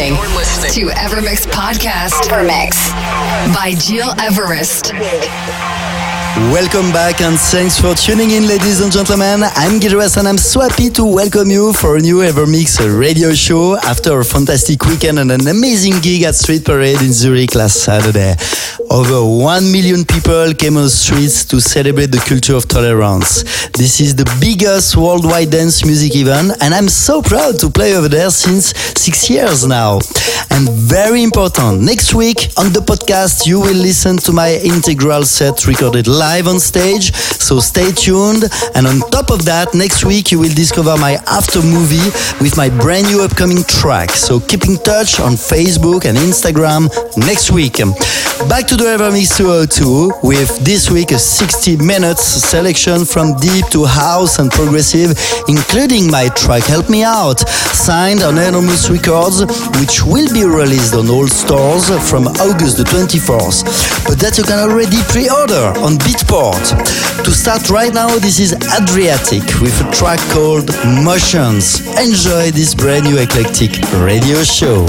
You're listening, to Evermix Podcast. Evermix by Gil Everest. Welcome back and thanks for tuning in, ladies and gentlemen. I'm Gilres and I'm so happy to welcome you for a new Evermix radio show after a fantastic weekend and an amazing gig at Street Parade in Zurich last Saturday. Over 1 million people came on the streets to celebrate the culture of tolerance. This is the biggest worldwide dance music event and I'm so proud to play over there since six years now. And very important, next week on the podcast you will listen to my integral set recorded live on stage, so stay tuned. And on top of that, next week you will discover my after movie with my brand new upcoming track. So keep in touch on Facebook and Instagram next week. Back to the Evermix 202 with this week a 60 minutes selection from deep to house and progressive, including my track Help Me Out, signed on Enormous Records, which will be released on all stores from August the 24th. But that you can already pre-order on Beatport. To start right now, this is Adriatic with a track called Motions. Enjoy this brand new eclectic radio show.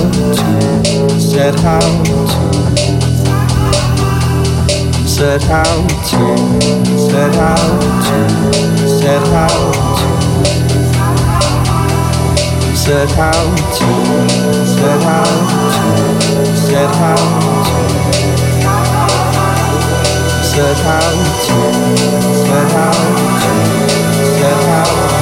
to, said how to, said how to, said how to, said how to said how to, said how to, said how to, said how to, said how to, said how to.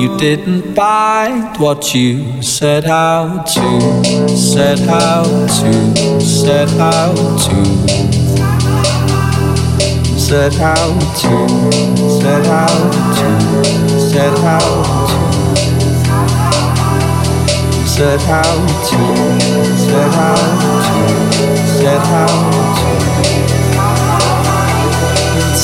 you didn't find what you set out to, set out to, set out to, set out to, set out to, set out to, set out to, set out to, set out to.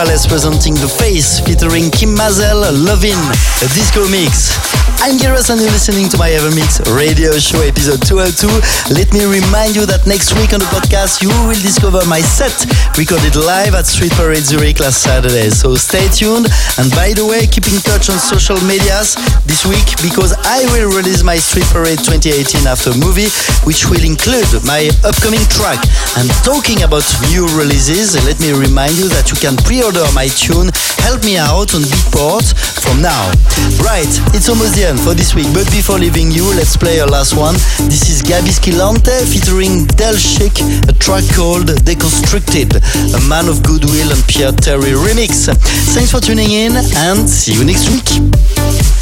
Morales presenting The Face featuring Kim Mazelle, Lovin, a disco mix. I'm Gil Everest and you're listening to my Evermix radio show episode 202. Let me remind you that next week on the podcast you will discover my set recorded live at Street Parade Zurich last Saturday. So stay tuned and by the way keep in touch on social medias this week because I will release my Street Parade 2018 after movie which will include my upcoming track. And talking about new releases, let me remind you that you can pre-order my tune Help Me Out on Beatport from now. Right, it's almost the for this week. But before leaving you, let's play our last one. This is Gabi Skilante featuring Del Chic, a track called Deconstructed, a Man of Goodwill and Pierre Terry remix. Thanks for tuning in and see you next week.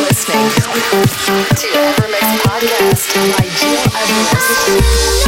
listening to Evermix Podcast by Gil Everest.